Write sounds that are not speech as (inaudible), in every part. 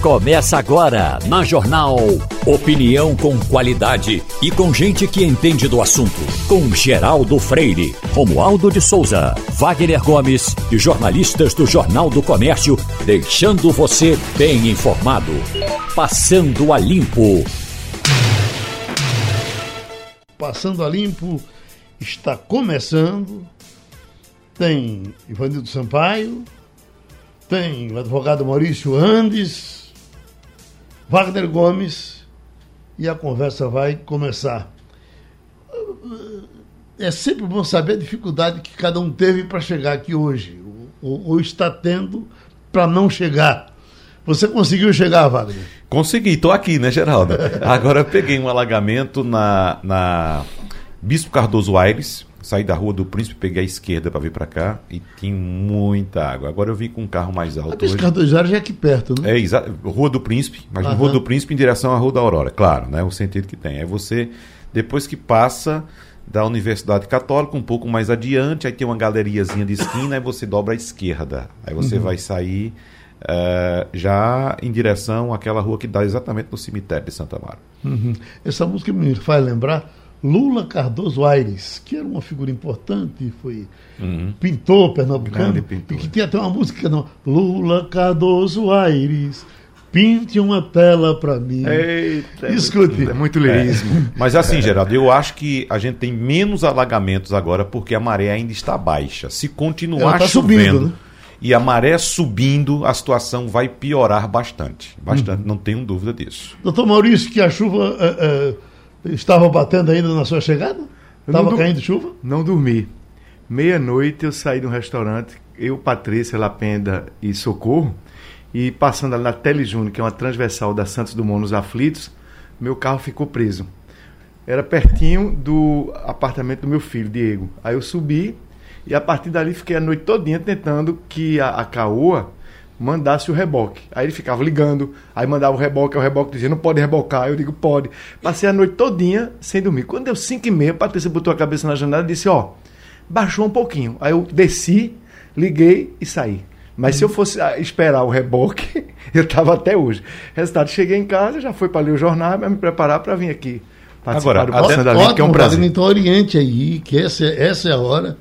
Começa agora na Jornal. Opinião com qualidade e com gente que entende do assunto. Com Geraldo Freire, Romualdo de Souza, Wagner Gomes e jornalistas do Jornal do Comércio, deixando você bem informado. Passando a Limpo. Passando a Limpo está começando. Tem Ivanildo Sampaio, tem o advogado Maurício Andes Wagner Gomes e a conversa vai começar. É sempre bom saber a dificuldade que cada um teve para chegar aqui hoje, ou, ou está tendo para não chegar. Você conseguiu chegar, Wagner? Consegui, estou aqui, né, Geraldo? (laughs) Agora eu peguei um alagamento na, na Bispo Cardoso Aires, saí da Rua do Príncipe, peguei a esquerda para vir para cá e tinha muita água. Agora eu vim com um carro mais alto. A Cardoso já é aqui perto, né? É, exato. Rua do Príncipe, mas uhum. Rua do Príncipe em direção à Rua da Aurora, claro, né? O sentido que tem. É você, depois que passa da Universidade Católica, um pouco mais adiante, aí tem uma galeriazinha de esquina, aí você dobra à esquerda. Aí você uhum. vai sair uh, já em direção àquela rua que dá exatamente no cemitério de Santa Mara. Uhum. Essa música me faz lembrar Lula Cardoso Aires, que era uma figura importante, foi uhum. pintor pernambucano, pintor. e que tinha até uma música, não, Lula Cardoso Aires, pinte uma tela para mim. Eita, Escute. É muito lirismo. É. Mas assim, Geraldo, eu acho que a gente tem menos alagamentos agora porque a maré ainda está baixa. Se continuar tá chovendo subindo, né? e a maré subindo, a situação vai piorar bastante. Bastante, uhum. não tenho dúvida disso. Doutor Maurício, que a chuva... Uh, uh, Estava batendo ainda na sua chegada? Estava caindo chuva? Não dormi. Meia-noite eu saí de um restaurante, eu, Patrícia, Lapenda e Socorro, e passando ali na Tele Júnior, que é uma transversal da Santos Dumont nos Aflitos, meu carro ficou preso. Era pertinho do apartamento do meu filho, Diego. Aí eu subi e a partir dali fiquei a noite todinha tentando que a, a Caoa mandasse o reboque. Aí ele ficava ligando, aí mandava o reboque, o reboque dizia, não pode rebocar. Eu digo, pode. Passei a noite todinha sem dormir. Quando deu 5 e meia, a Patrícia botou a cabeça na janela e disse, ó, baixou um pouquinho. Aí eu desci, liguei e saí. Mas se eu fosse ah, esperar o reboque, (laughs) eu estava até hoje. Resultado, cheguei em casa, já fui para ler o jornal, mas me preparar para vir aqui. Agora, do Passando da Vida, que é um prazer. Então oriente aí, que essa, essa é a hora.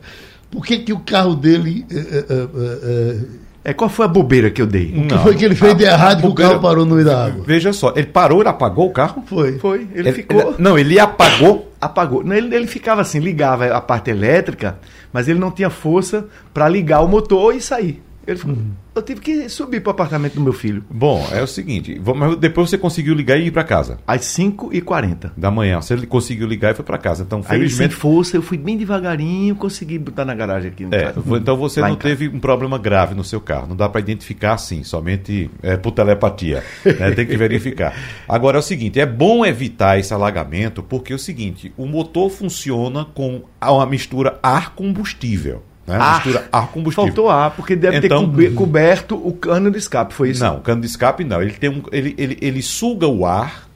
Por que, que o carro dele... É, é, é, é, qual foi a bobeira que eu dei? O que foi que ele fez de errado que o carro parou no meio da água? Veja só, ele parou, ele apagou o carro? Foi. Foi. Ele, ele ficou. Ele, não, ele apagou. (coughs) Apagou. Não, ele, ele ficava assim, ligava a parte elétrica, mas ele não tinha força para ligar o motor e sair. Ele falou, uhum. eu tive que subir para o apartamento do meu filho. Bom, é o seguinte, mas depois você conseguiu ligar e ir para casa? Às 5h40. Da manhã. Você conseguiu ligar e foi para casa. Então, felizmente... Aí, sem força, eu fui bem devagarinho, consegui botar na garagem aqui. É, então você não teve um problema grave no seu carro. Não dá para identificar assim, somente é, por telepatia. Né? Tem que verificar. (laughs) Agora é o seguinte, é bom evitar esse alagamento, porque é o seguinte, o motor funciona com uma mistura ar-combustível. Né? Ar. Mistura ar combustível. Faltou ar, porque deve então, ter coberto o cano de escape, foi isso? Não, o cano de escape não. Ele, tem um, ele, ele, ele suga o ar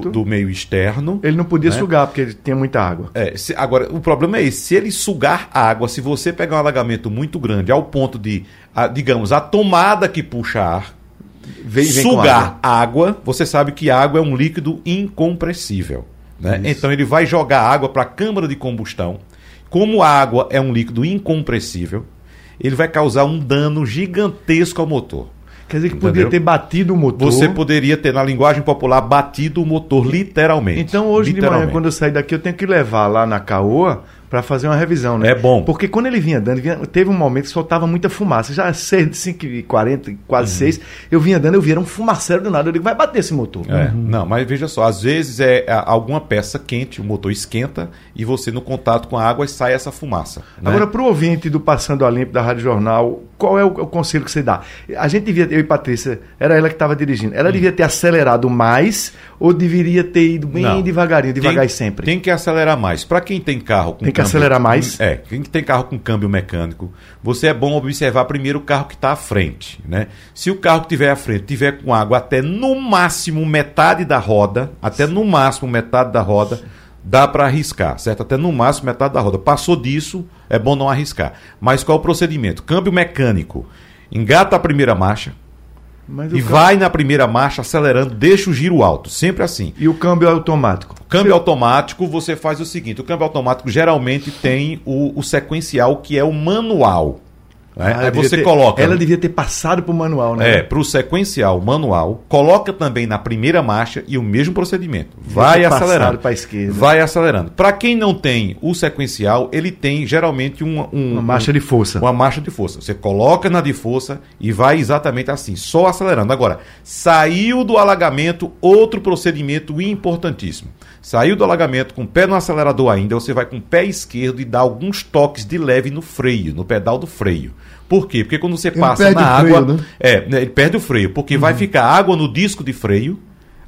do, do, meio externo. Ele não podia né? sugar, porque ele tinha muita água. É, se, agora, o problema é esse: se ele sugar água, se você pegar um alagamento muito grande, ao ponto de, a, digamos, a tomada que puxa ar. Vem, vem sugar água. água, você sabe que água é um líquido incompressível. Né? Então ele vai jogar água para a câmara de combustão como a água é um líquido incompressível, ele vai causar um dano gigantesco ao motor. Quer dizer que Entendeu? poderia ter batido o motor. Você poderia ter, na linguagem popular, batido o motor, literalmente. Então, hoje de manhã, quando eu sair daqui, eu tenho que levar lá na Caoa para fazer uma revisão, né? É bom. Porque quando ele vinha dando, vinha, teve um momento que soltava muita fumaça. Já 6, 5 e 40, quase uhum. 6, eu vinha dando, eu via era um fumaceiro do nada. Eu digo, vai bater esse motor. É, uhum. Não, mas veja só, às vezes é, é alguma peça quente, o motor esquenta e você no contato com a água sai essa fumaça. Né? Agora, para o ouvinte do Passando a Limpo da Rádio Jornal, qual é o, o, conselho que você dá? A gente devia, eu e Patrícia, era ela que estava dirigindo, ela hum. devia ter acelerado mais ou deveria ter ido bem Não. devagarinho, devagar tem, e sempre? Tem que acelerar mais. Para quem tem carro com Tem que acelerar mais? É, quem tem carro com câmbio mecânico, você é bom observar primeiro o carro que está à frente, né? Se o carro que tiver à frente tiver com água até no máximo metade da roda, até no máximo metade da roda, dá para arriscar, certo? Até no máximo metade da roda. Passou disso, é bom não arriscar. Mas qual é o procedimento? Câmbio mecânico. Engata a primeira marcha, E vai na primeira marcha acelerando, deixa o giro alto, sempre assim. E o câmbio automático? O câmbio automático, você faz o seguinte: o câmbio automático geralmente tem o, o sequencial que é o manual. Né? Ah, Aí você ter, coloca. Ela devia ter passado para o manual, né? É, para o sequencial manual, coloca também na primeira marcha e o mesmo procedimento. Vai acelerando. Para esquerda. Vai acelerando. Para quem não tem o sequencial, ele tem geralmente um, um, uma marcha um, de força. Uma marcha de força. Você coloca na de força e vai exatamente assim, só acelerando. Agora, saiu do alagamento, outro procedimento importantíssimo. Saiu do alagamento com o pé no acelerador ainda, você vai com o pé esquerdo e dá alguns toques de leve no freio, no pedal do freio. Por quê? Porque quando você passa na água. Freio, né? É, ele perde o freio, porque uhum. vai ficar água no disco de freio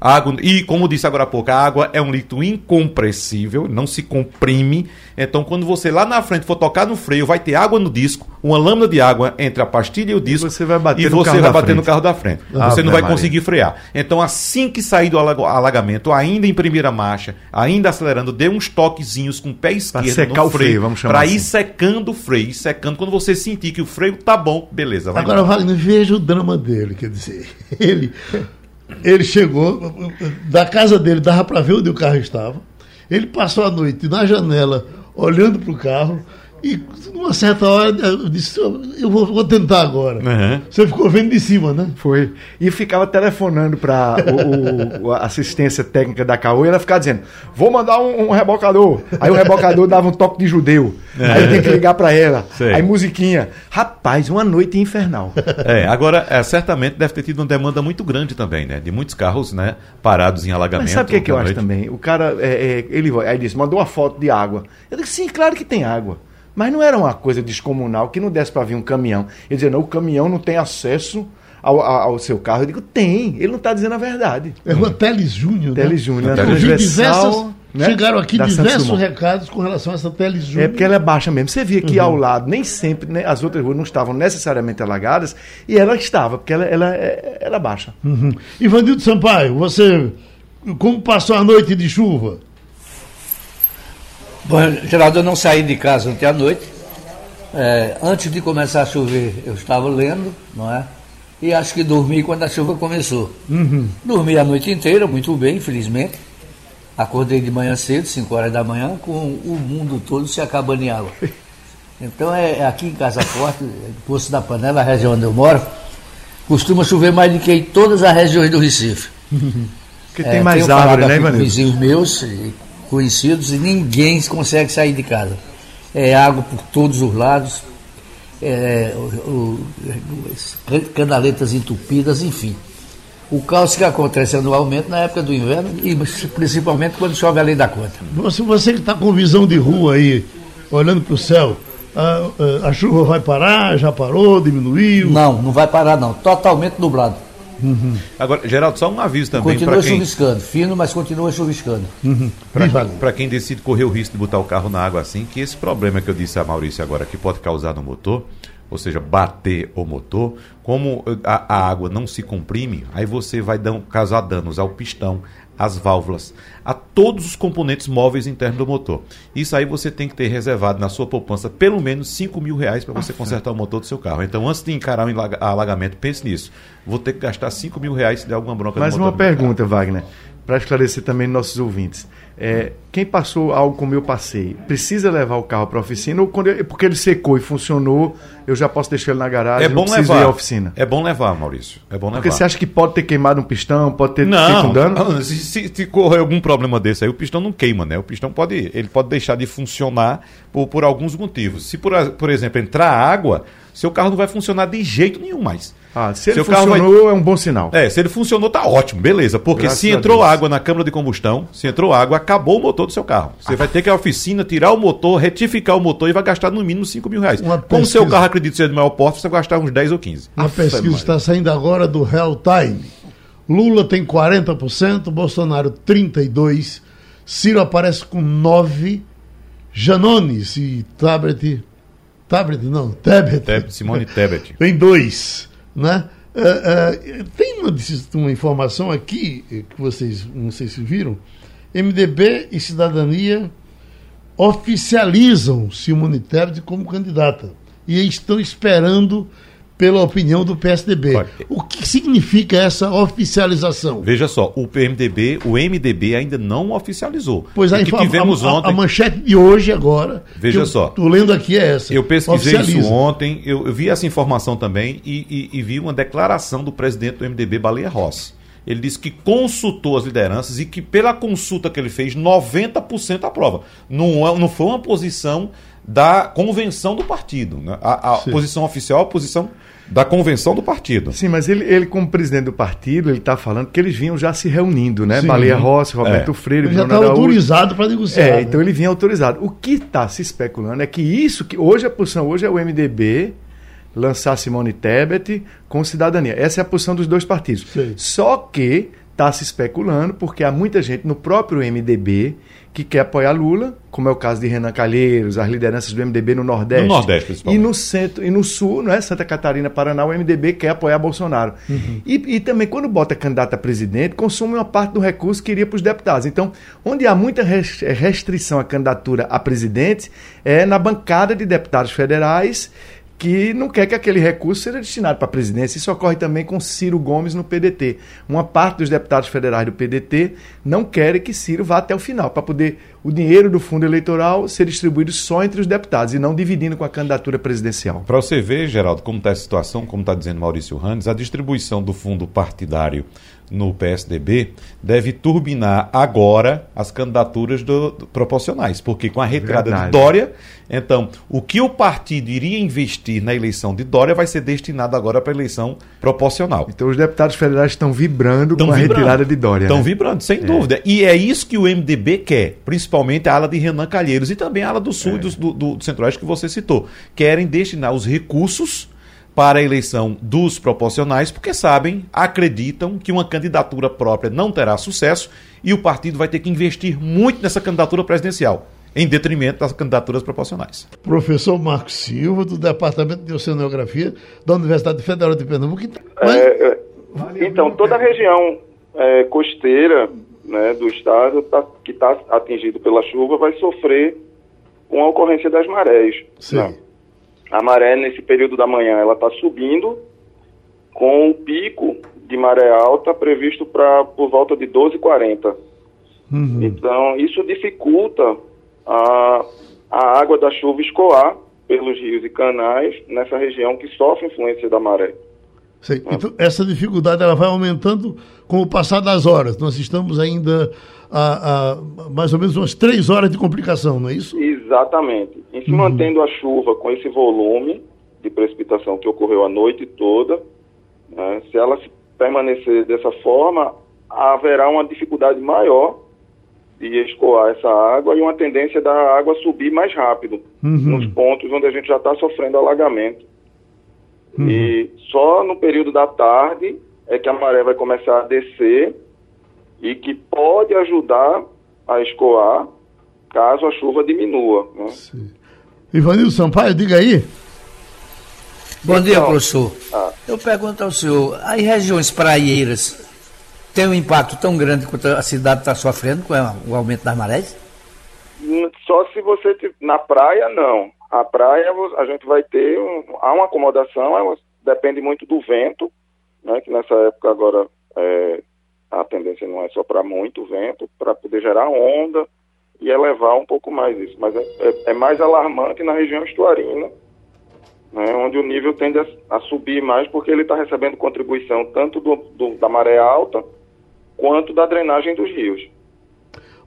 água, e como disse agora há pouco, a água é um líquido incompressível, não se comprime. Então, quando você lá na frente for tocar no freio, vai ter água no disco, uma lâmina de água entre a pastilha e o disco. E você vai bater, e no, você carro vai bater no carro da frente. Ah, você não vai Maria. conseguir frear. Então, assim que sair do alagamento, ainda em primeira marcha, ainda acelerando, dê uns toquezinhos com o pé esquerdo pra secar no freio, freio vamos chamar Para assim. ir secando o freio, secando. Quando você sentir que o freio tá bom, beleza. Agora, embora. Wagner, veja o drama dele. Quer dizer, (laughs) ele ele chegou, da casa dele dava para ver onde o carro estava. Ele passou a noite na janela, olhando para o carro, e numa certa hora eu disse, eu vou, vou tentar agora. Uhum. Você ficou vendo de cima, né? Foi. E ficava telefonando para a assistência técnica da Caô e ela ficava dizendo: vou mandar um, um, rebocador. Aí o rebocador dava um toque de judeu. É. Aí tem que ligar para ela. Sei. Aí musiquinha. Rapaz, uma noite infernal. É, agora, é, certamente deve ter tido uma demanda muito grande também, né? De muitos carros, né? Parados em alagamento. Mas sabe o que, é que eu noite? acho também? O cara, é, é, ele aí disse, mandou uma foto de água. Eu disse, sim, claro que tem água. Mas não era uma coisa descomunal que não desse para vir um caminhão. Ele dizia, não, o caminhão não tem acesso ao, ao, seu carro. Eu digo, tem, ele não está dizendo a verdade. É o Teles Júnior. Teles né? Júnior, né? diversas, né? Chegaram aqui da diversos recados com relação a essa Teles Júnior. É porque ela é baixa mesmo. Você via que uhum. ao lado, nem sempre, né, as outras ruas não estavam necessariamente alagadas, e ela estava, porque ela, ela é, era baixa. Uhum. Ivanildo Sampaio, você como passou a noite de chuva? Bom, Geraldo, eu não saí de casa ontem à noite. É, antes de começar a chover, eu estava lendo, não é? E acho que dormi quando a chuva começou. Uhum. Dormi a noite inteira, muito bem, infelizmente. Acordei de manhã cedo, 5 horas da manhã, com o mundo todo se acabando em água. (laughs) Então, é, é aqui em Casa Forte, Poço da Panela, a região onde eu moro, costuma chover mais do que em todas as regiões do Recife. (laughs) Porque é, tem mais árvore, né, Ivanildo? vizinhos meus, conhecidos e ninguém consegue sair de casa. É água por todos os lados, é, o, o, canaletas entupidas, enfim. O caos que acontece anualmente na época do inverno e principalmente quando chove além da conta. Você, você que está com visão de rua aí, olhando para o céu, a, a, a chuva vai parar? Já parou? Diminuiu? Não, não vai parar não. Totalmente nublado. Uhum. Agora, Geraldo, só um aviso também. Continua quem... chuviscando, fino, mas continua chuviscando. Uhum. Para quem decide correr o risco de botar o carro na água assim, que esse problema que eu disse a Maurício agora, que pode causar no motor, ou seja, bater o motor, como a, a água não se comprime, aí você vai dar, causar danos ao pistão, as válvulas, a todos os componentes móveis internos do motor. Isso aí você tem que ter reservado na sua poupança pelo menos 5 mil reais para você ah, consertar o motor do seu carro. Então, antes de encarar um alagamento, pense nisso. Vou ter que gastar 5 mil reais se der alguma bronca Mais uma pergunta, Wagner, para esclarecer também nossos ouvintes. É, quem passou algo como eu passei, precisa levar o carro para a oficina ou quando ele, porque ele secou e funcionou, eu já posso deixar ele na garagem, é bom levar. à oficina? É bom levar, Maurício. É bom levar. Porque você acha que pode ter queimado um pistão, pode ter não, feito um dano? Se, se, se correr algum problema desse aí, o pistão não queima, né? O pistão pode, ele pode deixar de funcionar por, por alguns motivos. Se, por, por exemplo, entrar água, seu carro não vai funcionar de jeito nenhum mais. Ah, se ele funcionou, vai... é um bom sinal. É, se ele funcionou, tá ótimo, beleza. Porque Graças se entrou água na câmara de combustão, se entrou água, acabou o motor do seu carro. Você ah. vai ter que ir à oficina, tirar o motor, retificar o motor e vai gastar no mínimo 5 mil reais. Uma Como o seu carro acredita ser de maior porte, você vai gastar uns 10 ou 15. Uma Aff, pesquisa está saindo agora do Real Time. Lula tem 40%, Bolsonaro 32%, Ciro aparece com 9%, Janones e Tablet. Tablet não, Tebet. Simone Tebet. Tem 2%. Né? Uh, uh, tem uma, uma, informação aqui eh, que vocês não sei se viram. MDB e Cidadania oficializam Simone Tebet como candidata e estão esperando pela opinião do PSDB. Pode. O que significa essa oficialização? Veja só, o PMDB, o MDB ainda não oficializou. Pois aí, que tivemos a, ontem. A manchete de hoje agora. Veja só. Estou lendo aqui é essa. Eu pesquisei isso ontem, eu, eu, vi essa informação também e, e, e vi uma declaração do presidente do MDB, Baleia Rossi. Ele disse que consultou as lideranças e que, pela consulta que ele fez, 90% aprova. Não, é, não foi uma posição da convenção do partido. Né? A, a posição oficial a posição da convenção do partido. Sim, mas ele, ele como presidente do partido, ele está falando que eles vinham já se reunindo, né? Sim. Baleia Rossi, Roberto é. Freire, ele já estava autorizado para negociar. É, né? então ele vinha autorizado. O que está se especulando é que isso, que hoje a posição hoje é o MDB lançar Simone Tebet com cidadania. Essa é a posição dos dois partidos. Sim. Só que está se especulando, porque há muita gente no próprio MDB que quer apoiar Lula, como é o caso de Renan Calheiros, as lideranças do MDB no Nordeste. No Nordeste, principalmente. E no centro e no sul, não é Santa Catarina, Paraná, o MDB quer apoiar Bolsonaro. Uhum. E, e, também, quando bota candidato a presidente, consome uma parte do recurso que iria para os deputados. Então, onde há muita restrição à candidatura a presidente, é na bancada de deputados federais que não quer que aquele recurso seja destinado para a presidência. Isso ocorre também com Ciro Gomes no PDT. Uma parte dos deputados federais do PDT não querem que Ciro vá até o final, para poder o dinheiro do fundo eleitoral ser distribuído só entre os deputados e não dividindo com a candidatura presidencial. Para você ver, Geraldo, como está a situação, como está dizendo Maurício Randes, a distribuição do fundo partidário no PSDB deve turbinar agora as candidaturas do, do, proporcionais, porque com a retirada Verdade. de Dória, então o que o partido iria investir na eleição de Dória vai ser destinado agora para a eleição proporcional. Então os deputados federais estão vibrando estão com vibrando, a retirada de Dória. Estão né? vibrando, sem é. dúvida. E é isso que o MDB quer, principalmente a ala de Renan Calheiros e também a ala do Sul é. e do, do, do Centro-Oeste que você citou. Querem destinar os recursos para a eleição dos proporcionais, porque sabem, acreditam que uma candidatura própria não terá sucesso e o partido vai ter que investir muito nessa candidatura presidencial, em detrimento das candidaturas proporcionais. Professor Marcos Silva, do Departamento de Oceanografia da Universidade Federal de Pernambuco. Mas... É, é, então, toda a região é, costeira né, do estado tá, que está atingido pela chuva vai sofrer com a ocorrência das marés. Sim. A maré nesse período da manhã ela está subindo, com o pico de maré alta previsto para por volta de 12h40. Uhum. Então, isso dificulta a, a água da chuva escoar pelos rios e canais nessa região que sofre influência da maré. Sim. Então, essa dificuldade ela vai aumentando com o passar das horas. Nós estamos ainda a, a, mais ou menos umas três horas de complicação, não é isso? Exatamente. Em se uhum. mantendo a chuva com esse volume de precipitação que ocorreu a noite toda, né, se ela permanecer dessa forma, haverá uma dificuldade maior de escoar essa água e uma tendência da água subir mais rápido uhum. nos pontos onde a gente já está sofrendo alagamento. Uhum. E só no período da tarde é que a maré vai começar a descer e que pode ajudar a escoar caso a chuva diminua. Né? Ivanildo Sampaio, diga aí. Bom então, dia, professor. Ah, Eu pergunto ao senhor, as regiões praieiras têm um impacto tão grande quanto a cidade está sofrendo com o aumento das marés? Só se você... Na praia, não. A praia, a gente vai ter... Um, há uma acomodação, depende muito do vento, né, que nessa época agora é, a tendência não é soprar muito vento para poder gerar onda e elevar um pouco mais isso. Mas é, é, é mais alarmante na região estuarina, né, onde o nível tende a, a subir mais porque ele está recebendo contribuição tanto do, do, da maré alta quanto da drenagem dos rios.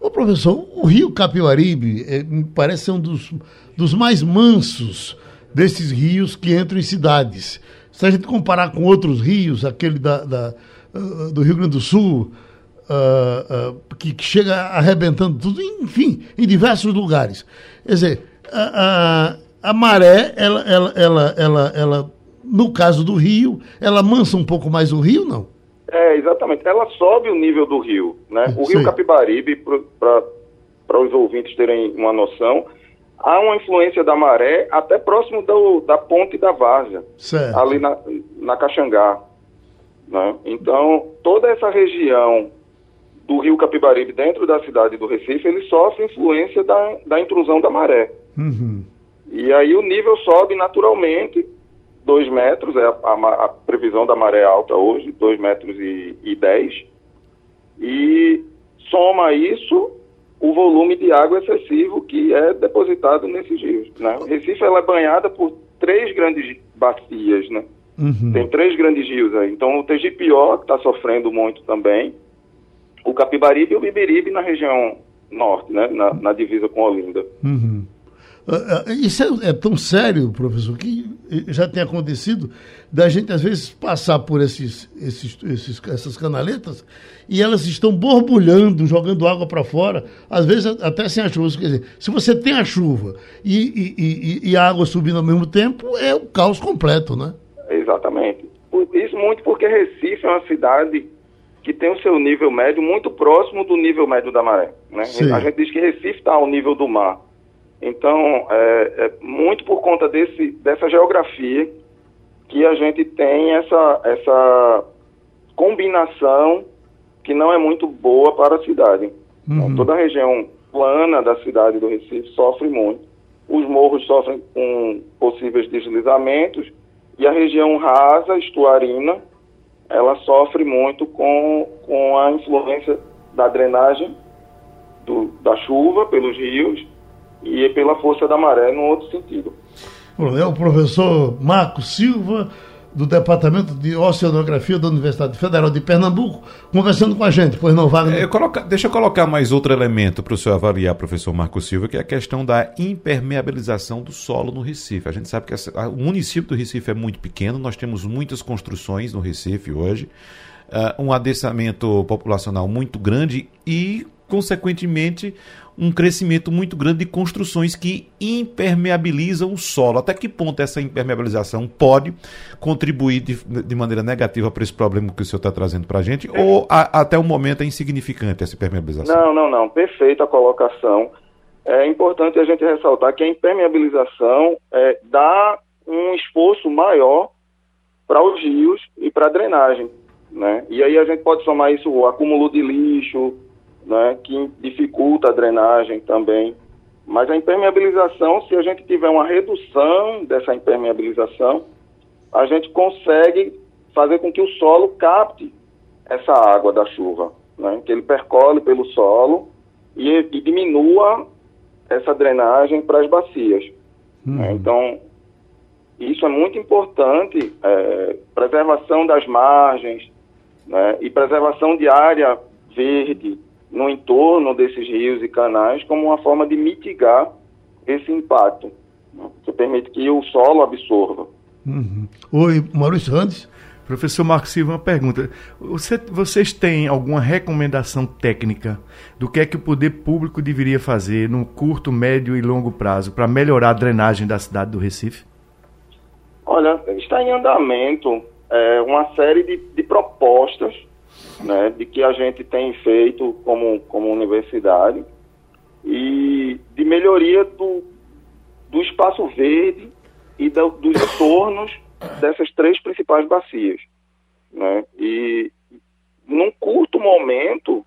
Ô professor, o rio Capibaribe é, me parece ser um dos, dos mais mansos desses rios que entram em cidades. Se a gente comparar com outros rios, aquele da, da uh, do Rio Grande do Sul, uh, uh, que, que, chega arrebentando tudo, enfim, em diversos lugares. Quer dizer, a, a, a maré, ela, ela, ela, ela, ela, no caso do rio, ela mansa um pouco mais o rio, não? É, exatamente. Ela sobe o nível do rio. Né? O rio Capibaribe, para os ouvintes terem uma noção, há uma influência da maré até próximo do, da ponte da Várzea, ali na, na Caxangá. Né? Então, toda essa região do rio Capibaribe, dentro da cidade do Recife, ele sofre influência da, da intrusão da maré. Uhum. E aí o nível sobe naturalmente 2 metros, é a, a, a, previsão da maré alta hoje, 2 metros e, e 10. E soma isso o volume de água excessivo que é depositado nesses rios. Né? O Recife ela é banhada por três grandes bacias, né? Uhum. Tem três grandes rios aí. Então o Tegipió, que está sofrendo muito também, o Capibaribe e o Bibiribe na região norte, né? na, na divisa com Olinda. Uhum. Uh, isso é, é, tão sério, professor, que já tem acontecido da gente, às vezes, passar por esses, esses, esses essas canaletas e elas estão borbulhando, jogando água para fora, às vezes até sem a chuva. Quer dizer, se você tem a chuva e, e, e, e a água subindo ao mesmo tempo, é o caos completo, né? Exatamente. Isso muito porque Recife é uma cidade que tem o seu nível médio muito próximo do nível médio da maré. Né? A gente diz que Recife está ao nível do mar. Então, é, é, muito por conta desse, dessa geografia que a gente tem essa, essa combinação que não é muito boa para a cidade. Uhum. Então, toda a região plana da cidade do Recife sofre muito. Os morros sofrem com possíveis deslizamentos e a região rasa, estuarina, ela sofre muito com, com a influência da drenagem do, da chuva pelos rios e pela força da maré no outro sentido. É o professor Marco Silva, do Departamento de Oceanografia da Universidade Federal de Pernambuco, conversando com a gente. Pois não, Wagner? Eu coloca, deixa eu colocar mais outro elemento para o senhor avaliar, professor Marco Silva, que é a questão da impermeabilização do solo no Recife. A gente sabe que a, o município do Recife é muito pequeno, nós temos muitas construções no Recife hoje, uh, um adensamento populacional muito grande e, consequentemente, um crescimento muito grande de construções que impermeabilizam o solo. Até que ponto essa impermeabilização pode contribuir de, de maneira negativa para esse problema que o senhor está trazendo para a gente? É. Ou a, até o momento é insignificante essa impermeabilização? Não, não, não. Perfeita a colocação. É importante a gente ressaltar que a impermeabilização é, dá um esforço maior para os rios e para a drenagem. Né? E aí a gente pode somar isso, o acúmulo de lixo, né, que dificulta a drenagem também. Mas a impermeabilização, se a gente tiver uma redução dessa impermeabilização, a gente consegue fazer com que o solo capte essa água da chuva, né, que ele percole pelo solo e, e diminua essa drenagem para as bacias. Uhum. Né, então, isso é muito importante, é, preservação das margens né, e preservação de área verde, no entorno desses rios e canais como uma forma de mitigar esse impacto, né? que permite que o solo absorva. Uhum. Oi, Maurício Randes. Professor Marcos Silva, uma pergunta. Você, vocês têm alguma recomendação técnica do que é que o poder público deveria fazer no curto, médio e longo prazo para melhorar a drenagem da cidade do Recife? Olha, está em andamento é, uma série de, de propostas né, de que a gente tem feito como, como universidade e de melhoria do, do espaço verde e do, dos entornos dessas três principais bacias. Né? E num curto momento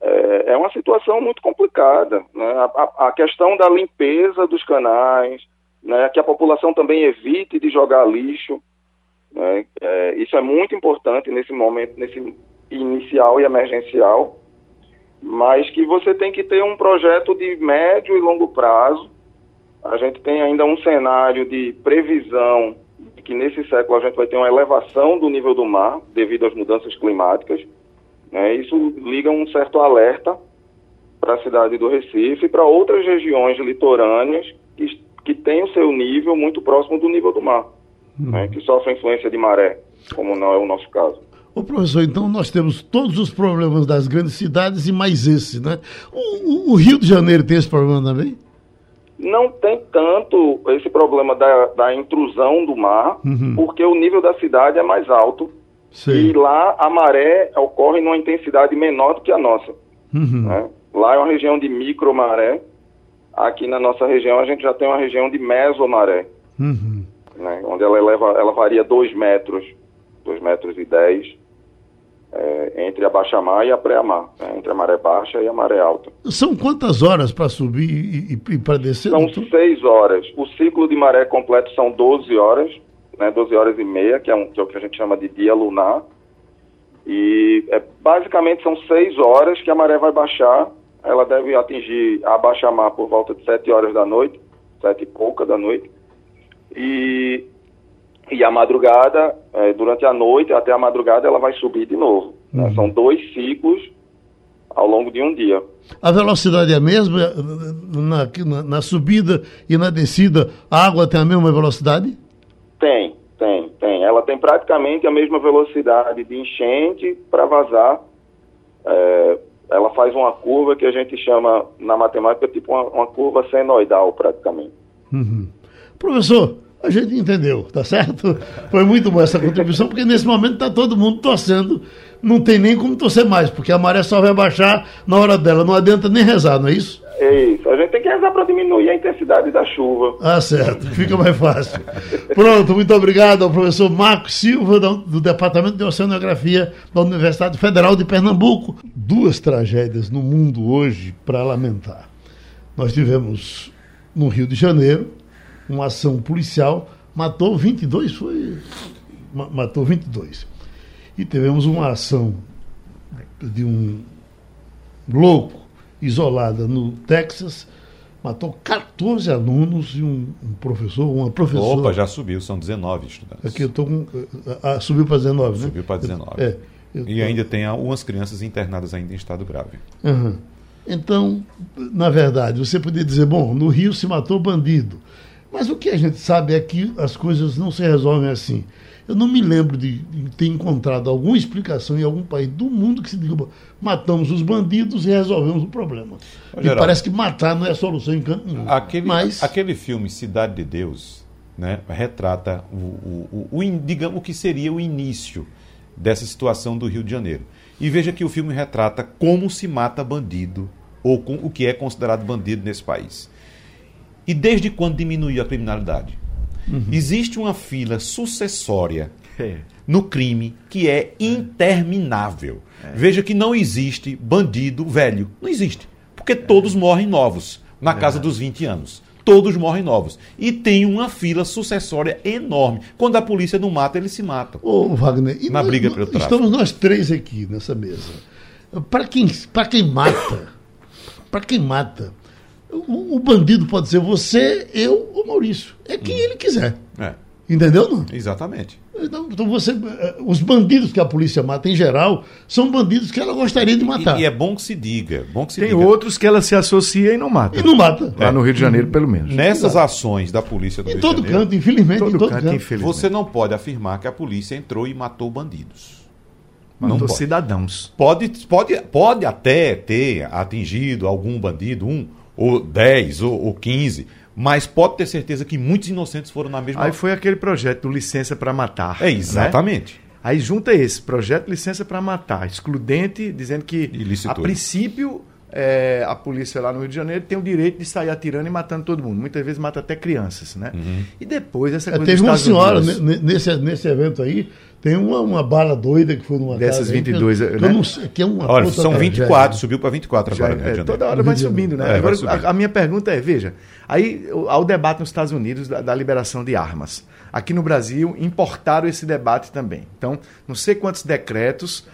é, é uma situação muito complicada. Né? A, a, questão da limpeza dos canais, né? que a população também evite de jogar lixo. Né? É, isso é muito importante nesse momento, nesse inicial e emergencial, mas que você tem que ter um projeto de médio e longo prazo. A gente tem ainda um cenário de previsão de que nesse século a gente vai ter uma elevação do nível do mar devido às mudanças climáticas. Né? Isso liga um certo alerta para a cidade do Recife e para outras regiões litorâneas que, que têm o seu nível muito próximo do nível do mar, uhum. né? que sofrem influência de maré, como não é o nosso caso. Ô professor, então nós temos todos os problemas das grandes cidades e mais esse, né? O, o Rio de Janeiro tem esse problema também? Não tem tanto esse problema da, da intrusão do mar, uhum. porque o nível da cidade é mais alto. E lá a maré ocorre numa intensidade menor do que a nossa. Uhum. Né? Lá é uma região de micromaré. Aqui na nossa região a gente já tem uma região de mesomaré. Uhum. Né? Onde ela, eleva, ela varia 2 metros, 2 metros e 10 é, entre a baixa-mar e a pré-mar, né, entre a maré baixa e a maré alta. São quantas horas para subir e, e, e para descer? São doutor? seis horas. O ciclo de maré completo são 12 horas, né, 12 horas e meia, que é, um, que é o que a gente chama de dia lunar. E é, basicamente são 6 horas que a maré vai baixar. Ela deve atingir a baixa mar por volta de 7 horas da noite, 7 e pouca da noite. E, e a madrugada, é, durante a noite até a madrugada, ela vai subir de novo. Né? Uhum. São dois ciclos ao longo de um dia. A velocidade é a mesma? Na, na, na, subida e na descida, a água tem a mesma velocidade? Tem, tem, tem. Ela tem praticamente a mesma velocidade de enchente para vazar. É, ela faz uma curva que a gente chama na matemática tipo uma, uma curva senoidal praticamente. Uhum. Professor, a gente entendeu, tá certo? Foi muito boa essa contribuição, porque nesse momento está todo mundo torcendo. Não tem nem como torcer mais, porque a maré só vai baixar na hora dela. Não adianta nem rezar, não é isso? É isso. A gente tem que rezar para diminuir a intensidade da chuva. Ah, certo. Fica mais fácil. Pronto, muito obrigado ao professor Marcos Silva, do Departamento de Oceanografia da Universidade Federal de Pernambuco. Duas tragédias no mundo hoje para lamentar. Nós tivemos no Rio de Janeiro uma ação policial, matou 22, foi. Matou 22. E tivemos uma ação de um louco isolada no Texas, matou 14 alunos e um, um professor, uma professora. Opa, já subiu, são 19 estudantes. Aqui eu estou com. Ah, subiu para 19, né? Subiu para 19. É, e ainda tem algumas crianças internadas ainda em estado grave. Uhum. Então, na verdade, você poderia dizer, bom, no Rio se matou bandido. Mas o que a gente sabe é que as coisas não se resolvem assim. Eu não me lembro de, ter encontrado alguma explicação em algum país do mundo que se diga, matamos os bandidos e resolvemos o problema. Me parece que matar não é a solução em canto nenhum. Aquele, Mas... aquele filme Cidade de Deus né, retrata o, o, o, o, digamos, o que seria o início dessa situação do Rio de Janeiro. E veja que o filme retrata como se mata bandido, ou com, o que é considerado bandido nesse país. E desde quando diminuiu a criminalidade? Uhum. Existe uma fila sucessória é. no crime que é interminável. É. Veja que não existe bandido velho. Não existe. Porque é. todos morrem novos, na é casa dos 20 anos. Todos morrem novos. E tem uma fila sucessória enorme. Quando a polícia não mata, eles se matam. Ô, Wagner, na nós, briga pelo tráfico. Estamos nós três aqui nessa mesa. Para quem, quem mata, para quem mata, o, o, bandido pode ser você, eu ou Maurício. É quem hum. ele quiser. É. Entendeu? Não? Exatamente. Então, então, você, eh, os bandidos que a polícia mata em geral são bandidos que ela gostaria de matar. E, e é bom que se diga. Bom que se Tem diga. outros que ela se associa e não mata. E não mata. Lá é. no Rio de Janeiro, pelo menos. Nessas Exato. ações da polícia do em Rio todo de Janeiro, canto, infelizmente, todo em todo canto, canto. Você não pode afirmar que a polícia entrou e matou bandidos. Matou não cidadãos. Pode, pode, pode até ter atingido algum bandido, um ou 10, ou, ou 15, mas pode ter certeza que muitos inocentes foram na mesma. Aí foi aquele projeto do Licença para Matar. É, exatamente. Né? Aí junta esse, projeto Licença para Matar, excludente, dizendo que a princípio é, a polícia lá no Rio de Janeiro tem o direito de sair atirando e matando todo mundo. Muitas vezes mata até crianças, né? Uhum. E depois essa é, coisa Teve uma senhora Unidos... nesse, nesse evento aí, tem uma, uma bala doida que foi numa Dessas casa 22, aí, que, né? não sei, que é uma Olha, são 24, subiu para 24 agora. Já, é, toda hora vai subindo, né? É, agora, a, a, minha pergunta é, veja, aí há o debate nos Estados Unidos da, da liberação de armas. Aqui no Brasil, importaram esse debate também. Então, não sei quantos decretos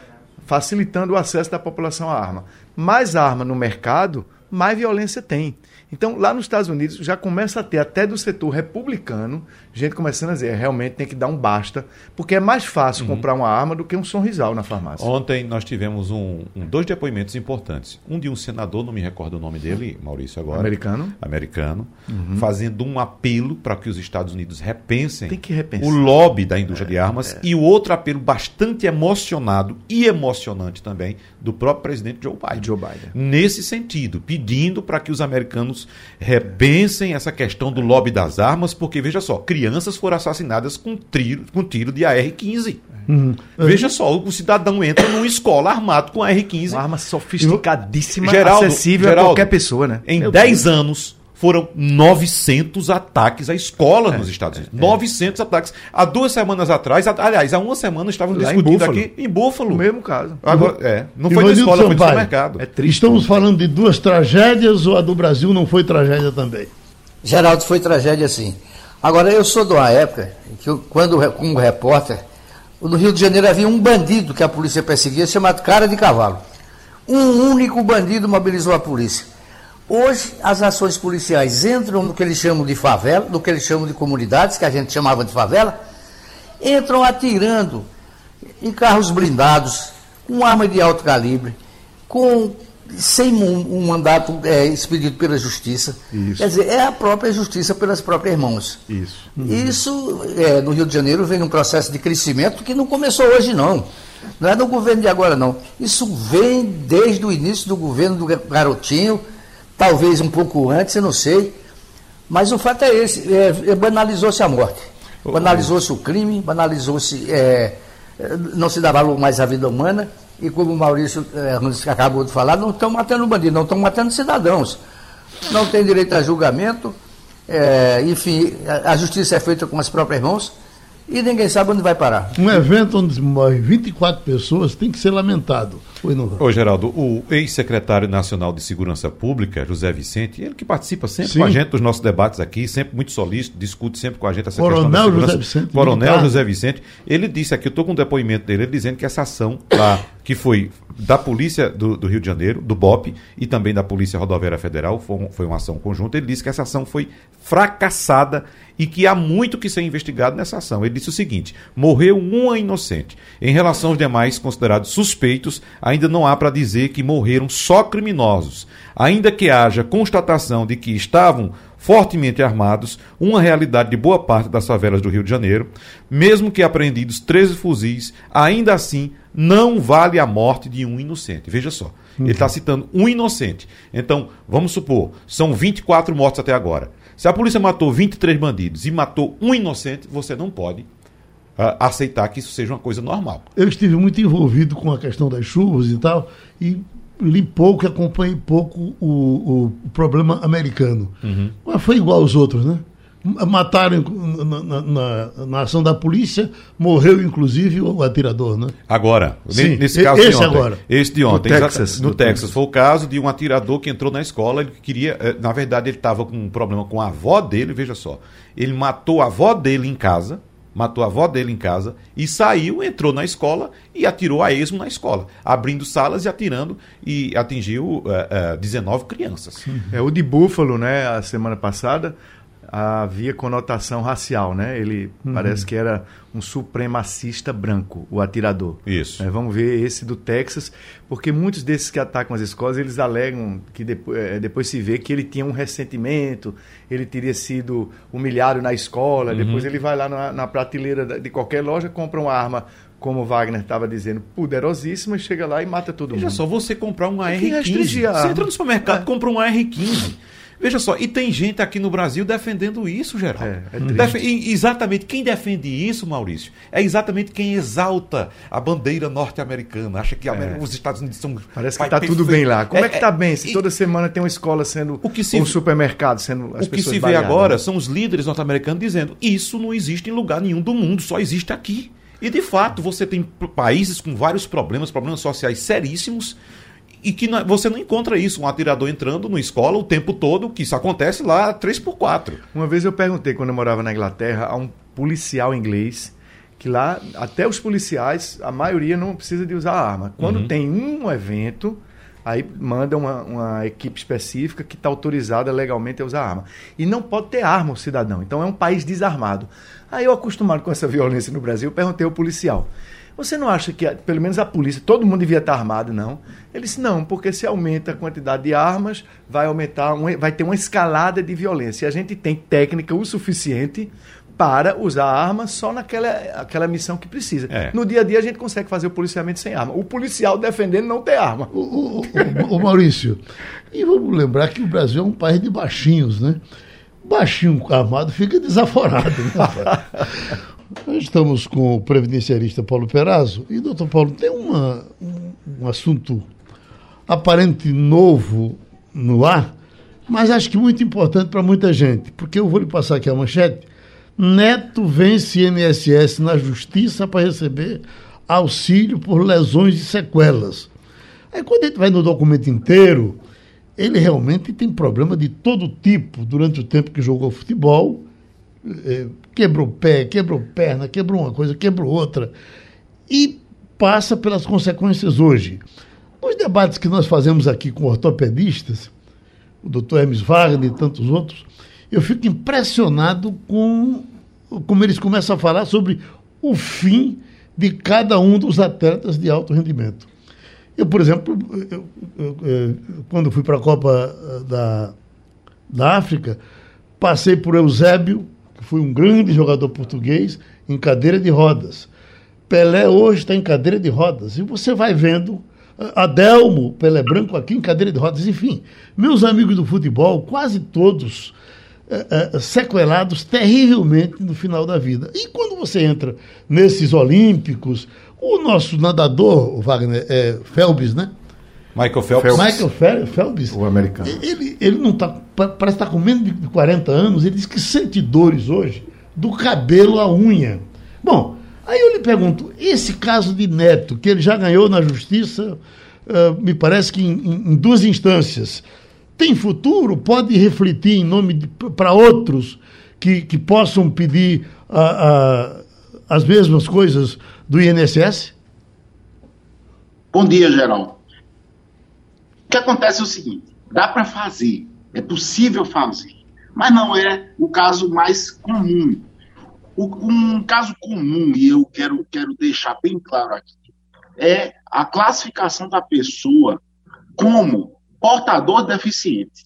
facilitando o acesso da população à arma mais arma no mercado, mais violência tem. Então, lá nos Estados Unidos, já começa a ter, até do setor republicano, gente começando a dizer, realmente tem que dar um basta, porque é mais fácil uhum. comprar uma arma do que um sonrisal na farmácia. Ontem nós tivemos um, um, dois depoimentos importantes. Um de um senador, não me recordo o nome dele, Maurício agora. Americano. Americano, uhum. fazendo um apelo para que os Estados Unidos repensem tem que repensar. o lobby da indústria é, de armas é. e o outro apelo bastante emocionado e emocionante também do próprio presidente Joe Biden. Joe Biden. Nesse sentido, pedindo para que os americanos repensem essa questão do lobby das armas, porque veja só, crianças foram assassinadas com tiro, com tiro de AR-15. Uhum. Veja só, o cidadão entra numa escola armado com AR-15. Uma arma sofisticadíssima, Geraldo, acessível Geraldo, a qualquer pessoa, né? Em 10 anos, foram 900 ataques à escola é, nos Estados Unidos. É, 900 é. ataques. Há duas semanas atrás, aliás, há uma semana estavam Lá discutindo em aqui em Búfalo. No mesmo caso. Agora, é, não foi na escola, foi no supermercado. É triste. Estamos falando de duas tragédias ou a do Brasil não foi tragédia também? Geraldo, foi tragédia sim. Agora, eu sou de uma época que, eu, quando, como repórter, no Rio de Janeiro havia um bandido que a polícia perseguia, chamado Cara de Cavalo. Um único bandido mobilizou a polícia. Hoje, as ações policiais entram no que eles chamam de favela, no que eles chamam de comunidades, que a gente chamava de favela, entram atirando em carros blindados, com arma de alto calibre, com sem um, um mandato é, expedido pela justiça. Isso. Quer dizer, é a própria justiça pelas próprias mãos. Isso. Uhum. Isso, é, no Rio de Janeiro, vem um processo de crescimento que não começou hoje, não. Não é do governo de agora, não. Isso vem desde o início do governo do Garotinho, talvez um pouco antes, eu não sei. Mas o fato é esse: é, é banalizou-se a morte, banalizou-se o crime, banalizou-se. É, não se dá valor mais à vida humana. E como o Maurício é, acabou de falar, não estão matando bandido, não estão matando cidadãos. Não tem direito a julgamento, é, enfim, a, a justiça é feita com as próprias mãos e ninguém sabe onde vai parar. Um evento onde morrem 24 pessoas tem que ser lamentado. Ô, Geraldo, o ex-secretário nacional de Segurança Pública, José Vicente, ele que participa sempre Sim. com a gente dos nossos debates aqui, sempre muito solícito, discute sempre com a gente essa Coronel questão da segurança. José Vicente. Coronel José Vicente. Ele disse aqui, eu estou com um depoimento dele, ele dizendo que essa ação lá, que foi da Polícia do, do, Rio de Janeiro, do BOP, e também da Polícia Rodoviária Federal, foi, foi uma ação conjunta, ele disse que essa ação foi fracassada e que há muito que ser investigado nessa ação. Ele disse o seguinte: morreu uma inocente. Em relação aos demais considerados suspeitos, ainda não há para dizer que morreram só criminosos. Ainda que haja constatação de que estavam fortemente armados, uma realidade de boa parte das favelas do Rio de Janeiro, mesmo que apreendidos 13 fuzis, ainda assim não vale a morte de um inocente. Veja só, uhum. ele está citando um inocente. Então, vamos supor, são 24 mortos até agora. Se a polícia matou 23 bandidos e matou um inocente, você não pode uh, aceitar que isso seja uma coisa normal. Eu estive muito envolvido com a questão das chuvas e tal, e li pouco e acompanhei pouco o, o problema americano. Uhum. Mas foi igual aos outros, né? Mataram na, na, na, ação da polícia, morreu inclusive o atirador, né? Agora, Sim, nesse caso esse de ontem, agora. esse de ontem, no Texas, no Texas, foi o caso de um atirador que entrou na escola, ele queria, eh, na verdade ele estava com um problema com a avó dele, veja só, ele matou a avó dele em casa, matou a avó dele em casa e saiu, entrou na escola e atirou a esmo na escola, abrindo salas e atirando e atingiu uh, uh, 19 crianças. É o de Búfalo, né? A semana passada havia conotação racial, né? Ele uhum. parece que era um supremacista branco, o atirador. Isso. É, vamos ver esse do Texas, porque muitos desses que atacam as escolas, eles alegam que depois, é, depois se vê que ele tinha um ressentimento, ele teria sido humilhado na escola, uhum. depois ele vai lá na, na prateleira de qualquer loja, compra uma arma como o Wagner estava dizendo, poderosíssima, chega lá e mata todo Veja mundo. Veja só, você comprar um AR-15. Você entra no supermercado, é. compra um AR-15. Veja só, e tem gente aqui no Brasil defendendo isso, Geraldo. É, é Def exatamente quem defende isso, Maurício, é exatamente quem exalta a bandeira norte-americana. Acha que é. os Estados Unidos são. Parece que está tudo bem lá. Como é, é que está bem? Se toda semana tem uma escola sendo. O que se, um supermercado sendo. As o que se vê agora né? são os líderes norte-americanos dizendo: isso não existe em lugar nenhum do mundo, só existe aqui. E de fato, você tem países com vários problemas, problemas sociais seríssimos, e que você não encontra isso, um atirador entrando na escola o tempo todo, que isso acontece lá 3x4. Uma vez eu perguntei, quando eu morava na Inglaterra, a um policial inglês, que lá, até os policiais, a maioria não precisa de usar arma. Quando uhum. tem um evento, aí manda uma, uma equipe específica que está autorizada legalmente a usar arma. E não pode ter arma o cidadão, então é um país desarmado. Aí eu, acostumado com essa violência no Brasil, perguntei ao policial. Você não acha que, pelo menos a polícia, todo mundo devia estar armado, não? Ele disse, não, porque se aumenta a quantidade de armas, vai aumentar, um, vai ter uma escalada de violência. E a gente tem técnica o suficiente para usar a arma só naquela aquela missão que precisa. É. No dia a dia a gente consegue fazer o policiamento sem arma. O policial defendendo não ter arma. O, o, o, o Maurício, e vamos lembrar que o Brasil é um país de baixinhos, né? Baixinho armado fica desaforado. Né? Nós estamos com o previdenciarista Paulo Perazzo e, doutor Paulo, tem uma, um, assunto aparente novo no ar, mas acho que muito importante para muita gente, porque eu vou lhe passar aqui a manchete. Neto vence INSS na justiça para receber auxílio por lesões e sequelas. Aí quando a gente vai no documento inteiro, ele realmente tem problema de todo tipo durante o tempo que jogou futebol é, quebrou pé, quebrou perna, quebrou uma coisa, quebrou outra. E passa pelas consequências hoje. Nos debates que nós fazemos aqui com ortopedistas, o doutor Hermes Wagner e tantos outros, eu fico impressionado com como eles começam a falar sobre o fim de cada um dos atletas de alto rendimento. Eu, por exemplo, eu, eu, eu, quando fui para a Copa eh, da, da África, passei por Eusébio, que foi um grande jogador português, em cadeira de rodas. Pelé hoje está em cadeira de rodas. E você vai vendo Adelmo, Pelé Branco aqui em cadeira de rodas. Enfim, meus amigos do futebol, quase todos é, sequelados terrivelmente no final da vida. E quando você entra nesses Olímpicos, o nosso nadador, o Wagner é, Phelps, né? Michael Phelps. Michael Phelps. O americano. Ele, ele não tá, parece estar tá com menos de 40 anos, ele diz que sente dores hoje do cabelo à unha. Bom, aí eu lhe pergunto, esse caso de Neto, que ele já ganhou na justiça, uh, me parece que em, em duas instâncias, tem futuro? Pode refletir em nome para outros que, que possam pedir a, a, as mesmas coisas do INSS? Bom dia, Geraldo. O que acontece é o seguinte: dá para fazer, é possível fazer, mas não é o caso mais comum. O, um caso comum, e eu quero, quero deixar bem claro aqui, é a classificação da pessoa como portador deficiente.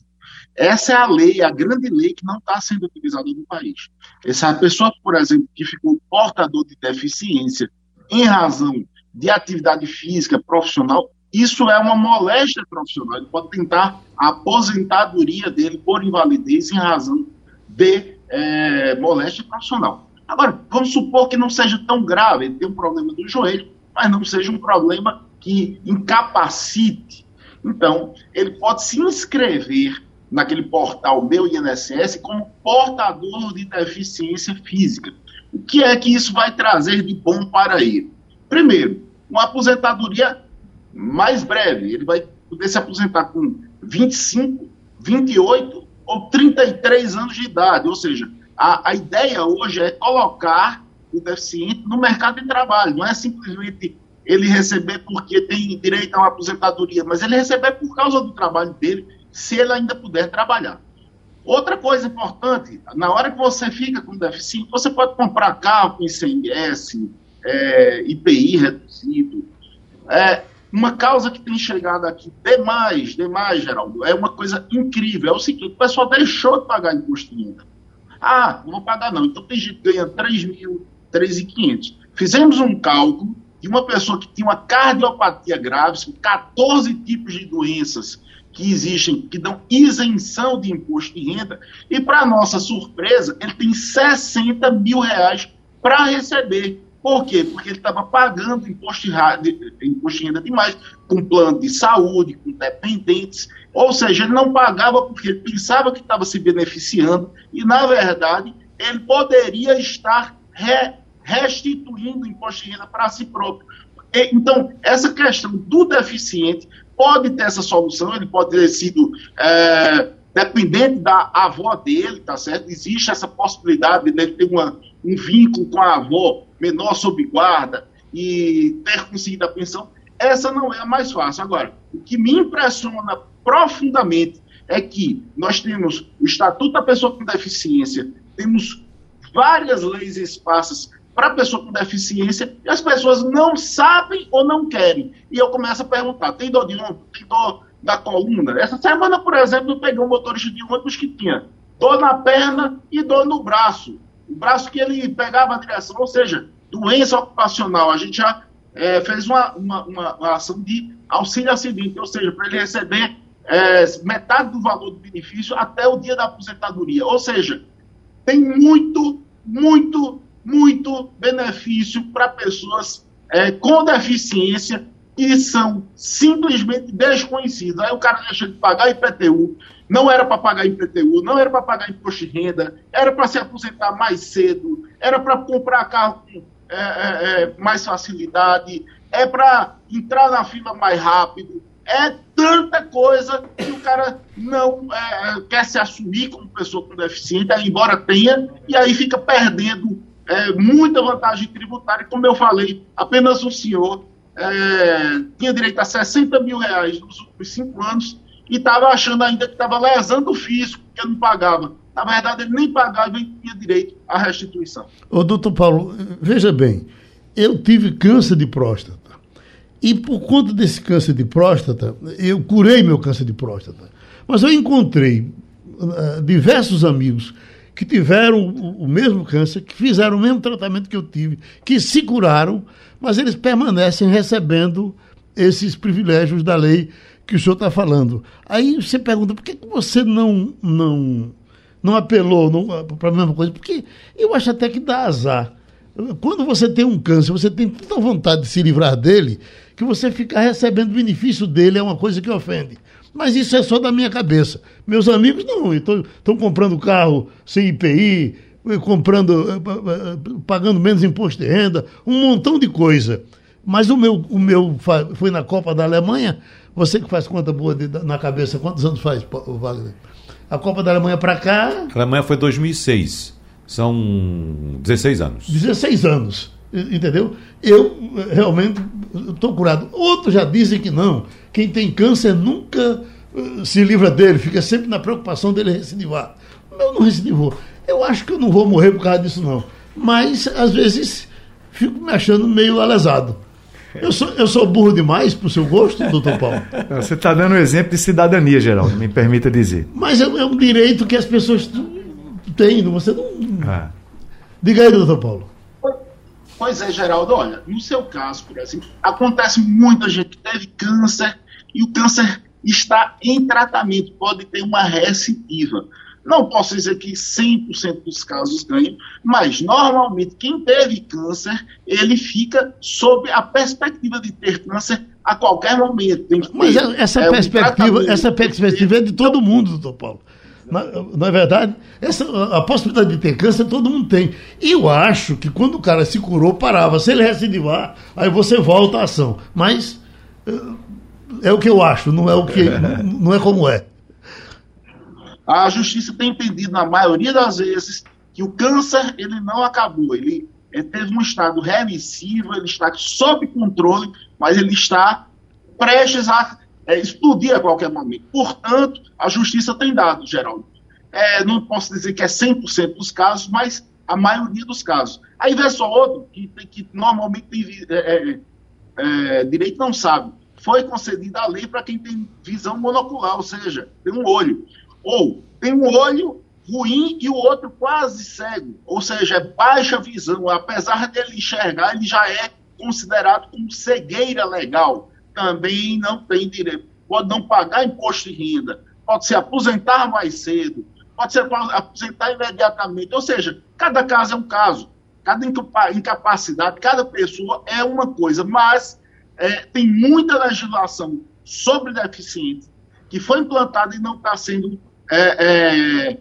Essa é a lei, a grande lei que não está sendo utilizada no país. Essa pessoa, por exemplo, que ficou portador de deficiência em razão de atividade física profissional, isso é uma moléstia profissional. Ele pode tentar a aposentadoria dele por invalidez em razão de é, moléstia profissional. Agora, vamos supor que não seja tão grave, ele tem um problema do joelho, mas não seja um problema que incapacite então, ele pode se inscrever naquele portal Meu INSS como portador de deficiência física. O que é que isso vai trazer de bom para ele? Primeiro, uma aposentadoria mais breve. Ele vai poder se aposentar com 25, 28 ou 33 anos de idade. Ou seja, a, a ideia hoje é colocar o deficiente no mercado de trabalho. Não é simplesmente ele receber porque tem direito a uma aposentadoria, mas ele receber por causa do trabalho dele, se ele ainda puder trabalhar. Outra coisa importante, na hora que você fica com deficiente, você pode comprar carro com ICMS, é, IPI reduzido. É, uma causa que tem chegado aqui demais, demais, Geraldo, é uma coisa incrível. É o seguinte, o pessoal deixou de pagar imposto de renda. Ah, não vou pagar não. Então tem gente que ganha 3 mil, 3.500. Fizemos um cálculo de uma pessoa que tinha uma cardiopatia grave, 14 tipos de doenças que existem, que dão isenção de imposto de renda, e para nossa surpresa, ele tem 60 mil reais para receber. Por quê? Porque ele estava pagando imposto de, imposto de renda demais, com plano de saúde, com dependentes, ou seja, ele não pagava porque ele pensava que estava se beneficiando, e na verdade ele poderia estar re restituindo imposto de renda para si próprio. Então, essa questão do deficiente pode ter essa solução, ele pode ter sido é, dependente da avó dele, tá certo? Existe essa possibilidade de ele ter uma, um vínculo com a avó menor sob guarda e ter conseguido a pensão. Essa não é a mais fácil. Agora, o que me impressiona profundamente é que nós temos o Estatuto da Pessoa com Deficiência, temos várias leis esparsas para a pessoa com deficiência e as pessoas não sabem ou não querem. E eu começo a perguntar: tem dor de ombro? Tem dor da coluna? Essa semana, por exemplo, eu peguei um motorista de ônibus que tinha dor na perna e dor no braço. O braço que ele pegava a direção, ou seja, doença ocupacional. A gente já é, fez uma, uma, uma, ação de auxílio acidente, ou seja, para ele receber é, metade do valor do benefício até o dia da aposentadoria. Ou seja, tem muito, muito muito benefício para pessoas é, com deficiência que são simplesmente desconhecidas. Aí o cara deixa de pagar IPTU, não era para pagar IPTU, não era para pagar imposto de renda, era para se aposentar mais cedo, era para comprar carro com é, é, é mais facilidade, é para entrar na fila mais rápido. É tanta coisa que o cara não é, quer se assumir como pessoa com deficiente, embora tenha, e aí fica perdendo é, muita vantagem tributária. Como eu falei, apenas o senhor é, tinha direito a 60 mil reais nos últimos cinco anos e estava achando ainda que estava lesando o fisco, porque não pagava. Na verdade, ele nem pagava e tinha direito à restituição. Ô, doutor Paulo, veja bem, eu tive câncer de próstata. E por conta desse câncer de próstata, eu curei meu câncer de próstata. Mas eu encontrei uh, diversos amigos que tiveram o, mesmo câncer, que fizeram o mesmo tratamento que eu tive, que se curaram, mas eles permanecem recebendo esses privilégios da lei que o senhor está falando. Aí você pergunta, por que, você não, não, não apelou para a mesma coisa? Porque eu acho até que dá azar. Quando você tem um câncer, você tem tanta vontade de se livrar dele, que você ficar recebendo benefício dele é uma coisa que ofende. Mas isso é só da minha cabeça. Meus amigos não, estão comprando carro sem IPI, comprando, eh, eh, eh, pagando menos imposto de renda, um montão de coisa. Mas o meu, o meu foi na Copa da Alemanha. Você que faz conta boa de, na cabeça, quantos anos faz, Wagner? A Copa da Alemanha para cá. A Alemanha foi 2006. São 16 anos. 16 anos. Entendeu? Eu realmente estou curado. Outros já dizem que não. Quem tem câncer nunca uh, se livra dele, fica sempre na preocupação dele recidivar. Eu não recidivou. Eu acho que eu não vou morrer por causa disso, não. Mas, às vezes, fico me achando meio alesado. Eu sou, eu sou burro demais para o seu gosto, doutor Paulo? Você está dando um exemplo de cidadania, Geraldo, me permita dizer. Mas é, é um direito que as pessoas têm, você não. Ah. Diga aí, doutor Paulo. Pois é, Geraldo, olha, no seu caso, por exemplo, acontece muita gente que teve câncer e o câncer está em tratamento, pode ter uma recidiva. Não posso dizer que 100% dos casos ganham, mas normalmente quem teve câncer, ele fica sob a perspectiva de ter câncer a qualquer momento. mas essa é, perspectiva, um essa perspectiva é de todo mundo, doutor Paulo. Na, na, verdade, essa, a possibilidade de ter câncer todo mundo tem. E eu acho que quando o cara se curou, parava. Se ele recidivar, aí você volta à ação. Mas é, é o que eu acho, não é o que. não é como é. A justiça tem entendido, na maioria das vezes, que o câncer ele não acabou. Ele, ele teve um estado remissivo, ele está sob controle, mas ele está prestes a é, explodir a qualquer momento. Portanto, a justiça tem dado, Geraldo. É, não posso dizer que é 100% dos casos, mas a maioria dos casos. Aí vem só outro, que, que normalmente tem é, é, é, direito não sabe. Foi concedida a lei para quem tem visão monocular, ou seja, tem um olho. Ou tem um olho ruim e o outro quase cego, ou seja, é baixa visão. Apesar dele enxergar, ele já é considerado como cegueira legal também não tem direito. Pode não pagar imposto de renda, pode se aposentar mais cedo, pode se aposentar imediatamente. Ou seja, cada caso é um caso, cada incapacidade, cada pessoa é uma coisa, mas é, tem muita legislação sobre deficientes que foi implantada e não está sendo é, é,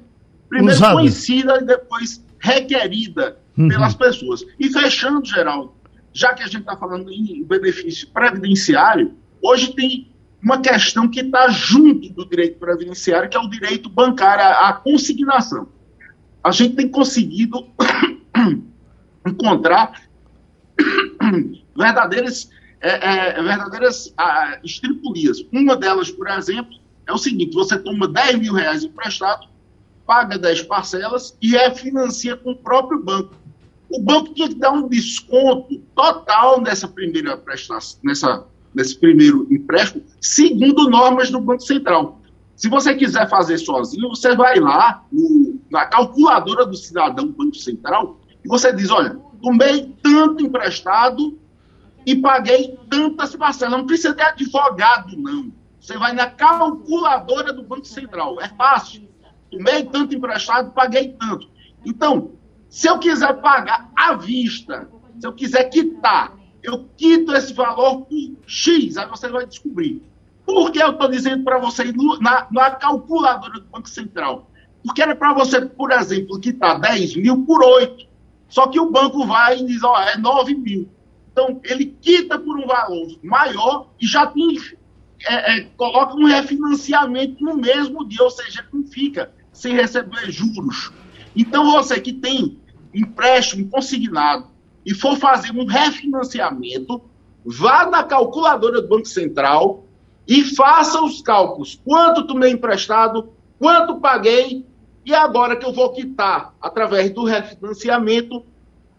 primeiro Usado. conhecida e depois requerida uhum. pelas pessoas. E fechando, Geraldo, já que a gente está falando em benefício previdenciário, hoje tem uma questão que está junto do direito previdenciário, que é o direito bancário, a consignação. A gente tem conseguido (coughs) encontrar (coughs) verdadeiras, é, é, verdadeiras ah, estripulias. Uma delas, por exemplo, é o seguinte: você toma 10 mil reais emprestado, paga 10 parcelas e refinancia com o próprio banco o banco tinha que dar um desconto total nessa primeira prestação, nessa, nesse primeiro empréstimo, segundo normas do Banco Central. Se você quiser fazer sozinho, você vai lá no, na calculadora do cidadão Banco Central e você diz: olha, tomei tanto emprestado e paguei tantas parcelas. Não precisa ter advogado, não. Você vai na calculadora do Banco Central. É fácil. Tomei tanto emprestado, paguei tanto. Então, se eu quiser pagar à vista, se eu quiser quitar, eu quito esse valor por X, aí você vai descobrir. Por que eu estou dizendo para você na, na calculadora do Banco Central? Porque era para você, por exemplo, quitar 10 mil por 8. Só que o banco vai e diz, ó, é 9 mil. Então, ele quita por um valor maior e já tem é, é, coloca um refinanciamento no mesmo dia, ou seja, não fica sem receber juros. Então, você que tem empréstimo consignado e for fazer um refinanciamento, vá na calculadora do Banco Central e faça os cálculos. Quanto tomei emprestado, quanto paguei e agora que eu vou quitar através do refinanciamento,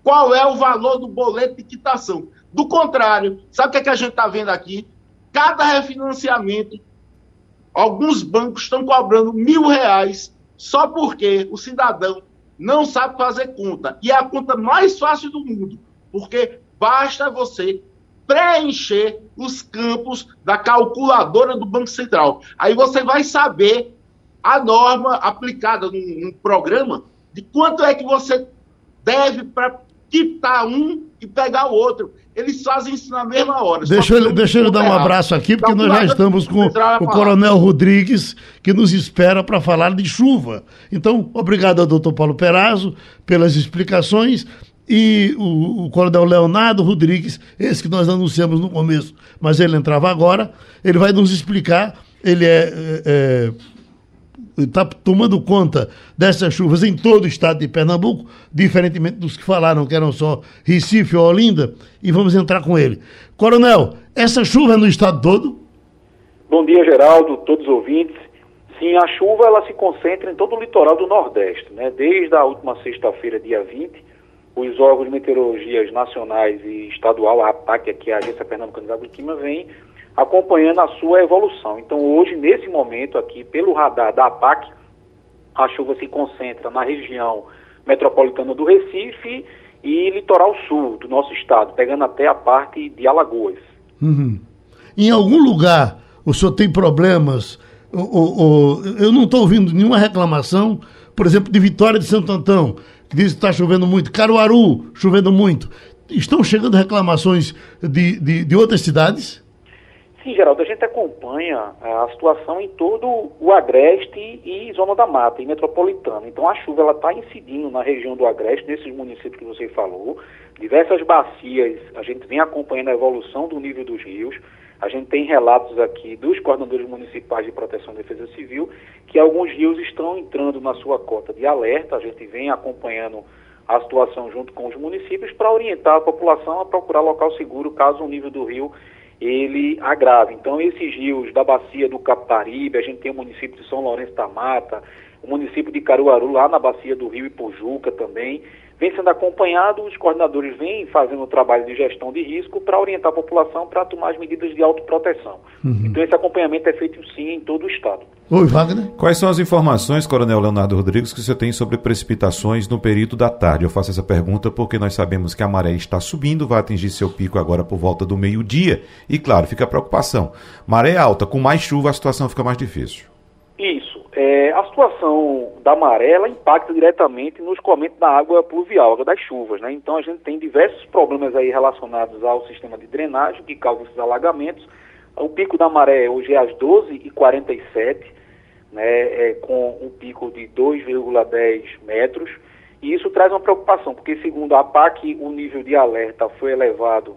qual é o valor do boleto de quitação. Do contrário, sabe o que, é que a gente está vendo aqui? Cada refinanciamento, alguns bancos estão cobrando mil reais só porque o cidadão não sabe fazer conta. E é a conta mais fácil do mundo, porque basta você preencher os campos da calculadora do Banco Central. Aí você vai saber a norma aplicada num, programa de quanto é que você deve para quitar um e pegar o outro. Eles fazem isso na mesma hora. Deixa ele, deixa ele dar um abraço aqui, porque nós já estamos com o Coronel Rodrigues, que nos espera para falar de chuva. Então, obrigado ao doutor Paulo Perazzo pelas explicações e o, o, coronel Leonardo Rodrigues, esse que nós anunciamos no começo, mas ele entrava agora, ele vai nos explicar, ele é, é está tomando conta dessas chuvas em todo o estado de Pernambuco, diferentemente dos que falaram que eram só Recife ou Olinda, e vamos entrar com ele. Coronel, essa chuva é no estado todo? Bom dia, Geraldo, todos os ouvintes. Sim, a chuva ela se concentra em todo o litoral do Nordeste, né? Desde a última sexta-feira, dia 20, os órgãos de meteorologias nacionais e estadual, a APAC, que é a Agência Pernambucana de Água e Clima, vem acompanhando a sua evolução. Então, hoje, nesse momento aqui, pelo radar da APAC, a chuva se concentra na região metropolitana do Recife e litoral sul do nosso estado, pegando até a parte de Alagoas. Uhum. Em algum lugar o senhor tem problemas? eu não estou ouvindo nenhuma reclamação, por exemplo, de Vitória de Santo Antão, que diz que está chovendo muito, Caruaru, chovendo muito. Estão chegando reclamações de, de, de outras cidades? Sim, Geraldo, a gente acompanha é, a situação em todo o Agreste e Zona da Mata, e metropolitana. Então a chuva está incidindo na região do Agreste, nesses municípios que você falou. Diversas bacias, a gente vem acompanhando a evolução do nível dos rios. A gente tem relatos aqui dos coordenadores municipais de proteção e defesa civil que alguns rios estão entrando na sua cota de alerta. A gente vem acompanhando a situação junto com os municípios para orientar a população a procurar local seguro caso o nível do rio ele agrava. Então, esses rios da bacia do Caparibe, a gente tem o município de São Lourenço da Mata, o município de Caruaru, lá na bacia do rio Ipojuca também, vem sendo acompanhado, os coordenadores vêm fazendo o trabalho de gestão de risco para orientar a população para tomar as medidas de autoproteção. Uhum. Então esse acompanhamento é feito sim em todo o estado. Oi, Wagner. Quais são as informações, Coronel Leonardo Rodrigues, que você tem sobre precipitações no período da tarde? Eu faço essa pergunta porque nós sabemos que a maré está subindo, vai atingir seu pico agora por volta do meio-dia e, claro, fica a preocupação. Maré alta, com mais chuva a situação fica mais difícil. É, a situação da maré ela impacta diretamente no escoamento da água pluvial, água das chuvas, né? Então a gente tem diversos problemas aí relacionados ao sistema de drenagem que causam esses alagamentos. O pico da maré hoje é às 12h47, né, é, com um pico de 2,10 metros. E isso traz uma preocupação, porque segundo a APAC, o nível de alerta foi elevado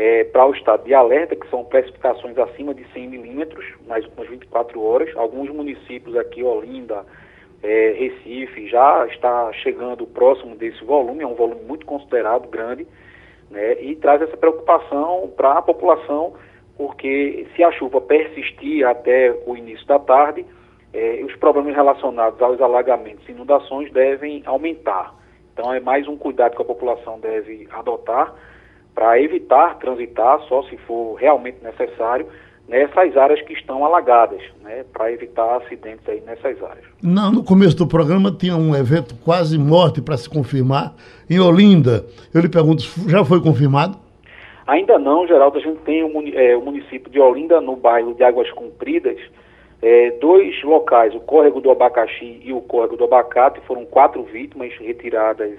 é, para o estado de alerta, que são precipitações acima de 100 milímetros nas últimas 24 horas. Alguns municípios aqui, Olinda, é, Recife, já está chegando próximo desse volume, é um volume muito considerado, grande, né, e traz essa preocupação para a população, porque se a chuva persistir até o início da tarde, é, os problemas relacionados aos alagamentos e inundações devem aumentar. Então é mais um cuidado que a população deve adotar para evitar transitar, só se for realmente necessário, nessas áreas que estão alagadas, né, para evitar acidentes aí nessas áreas. Não, no começo do programa tinha um evento quase morte para se confirmar em Olinda. Eu lhe pergunto, já foi confirmado? Ainda não, Geraldo. A gente tem o, é, o município de Olinda, no bairro de Águas Compridas, é, dois locais, o córrego do Abacaxi e o córrego do Abacate, foram quatro vítimas retiradas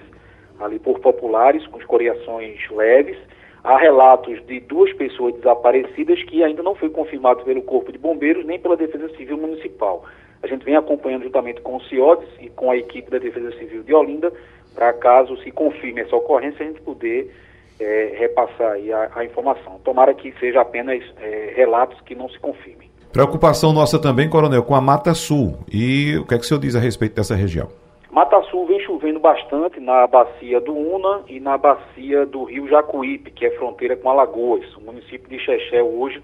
ali por populares, com escoriações leves. Há relatos de duas pessoas desaparecidas que ainda não foi confirmado pelo Corpo de Bombeiros nem pela Defesa Civil Municipal. A gente vem acompanhando juntamente com o CIODES e com a equipe da Defesa Civil de Olinda, para caso se confirme essa ocorrência, a gente poder é, repassar a, a, informação. Tomara que seja apenas é, relatos que não se confirmem. Preocupação nossa também, Coronel, com a Mata Sul. E o que é que o senhor diz a respeito dessa região? Mata Sul vem chovendo bastante na bacia do Una e na bacia do rio Jacuípe, que é fronteira com Alagoas. O município de Xexé hoje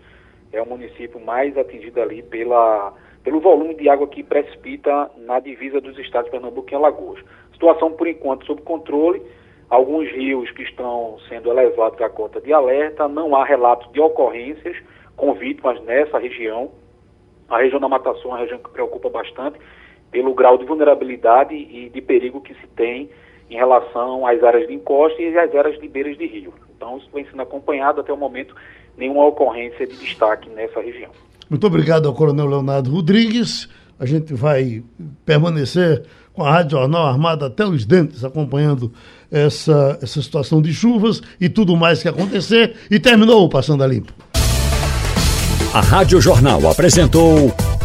é o município mais atingido ali pela, pelo volume de água que precipita na divisa dos estados de Pernambuco e Alagoas. Situação, por enquanto, sob controle. Alguns rios que estão sendo elevados à cota de alerta, não há relatos de ocorrências com vítimas nessa região. A região da Mata Sul é uma região que preocupa bastante pelo grau de vulnerabilidade e de perigo que se tem em relação às áreas de encosta e às áreas de beiras de rio. Então, isso vem sendo acompanhado até o momento, nenhuma ocorrência de destaque nessa região. Muito obrigado ao Coronel Leonardo Rodrigues. A gente vai permanecer com a Rádio Jornal Armada até os dentes, acompanhando essa, essa situação de chuvas e tudo mais que acontecer. E terminou o Passando a Limpo. A Rádio Jornal apresentou